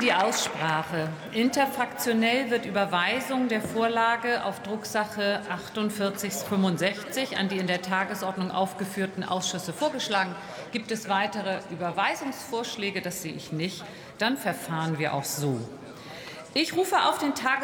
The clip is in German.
die Aussprache. Interfraktionell wird Überweisung der Vorlage auf Drucksache 4865 an die in der Tagesordnung aufgeführten Ausschüsse vorgeschlagen. Gibt es weitere Überweisungsvorschläge? Das sehe ich nicht. Dann verfahren wir auch so. Ich rufe auf den Tagesordnungspunkt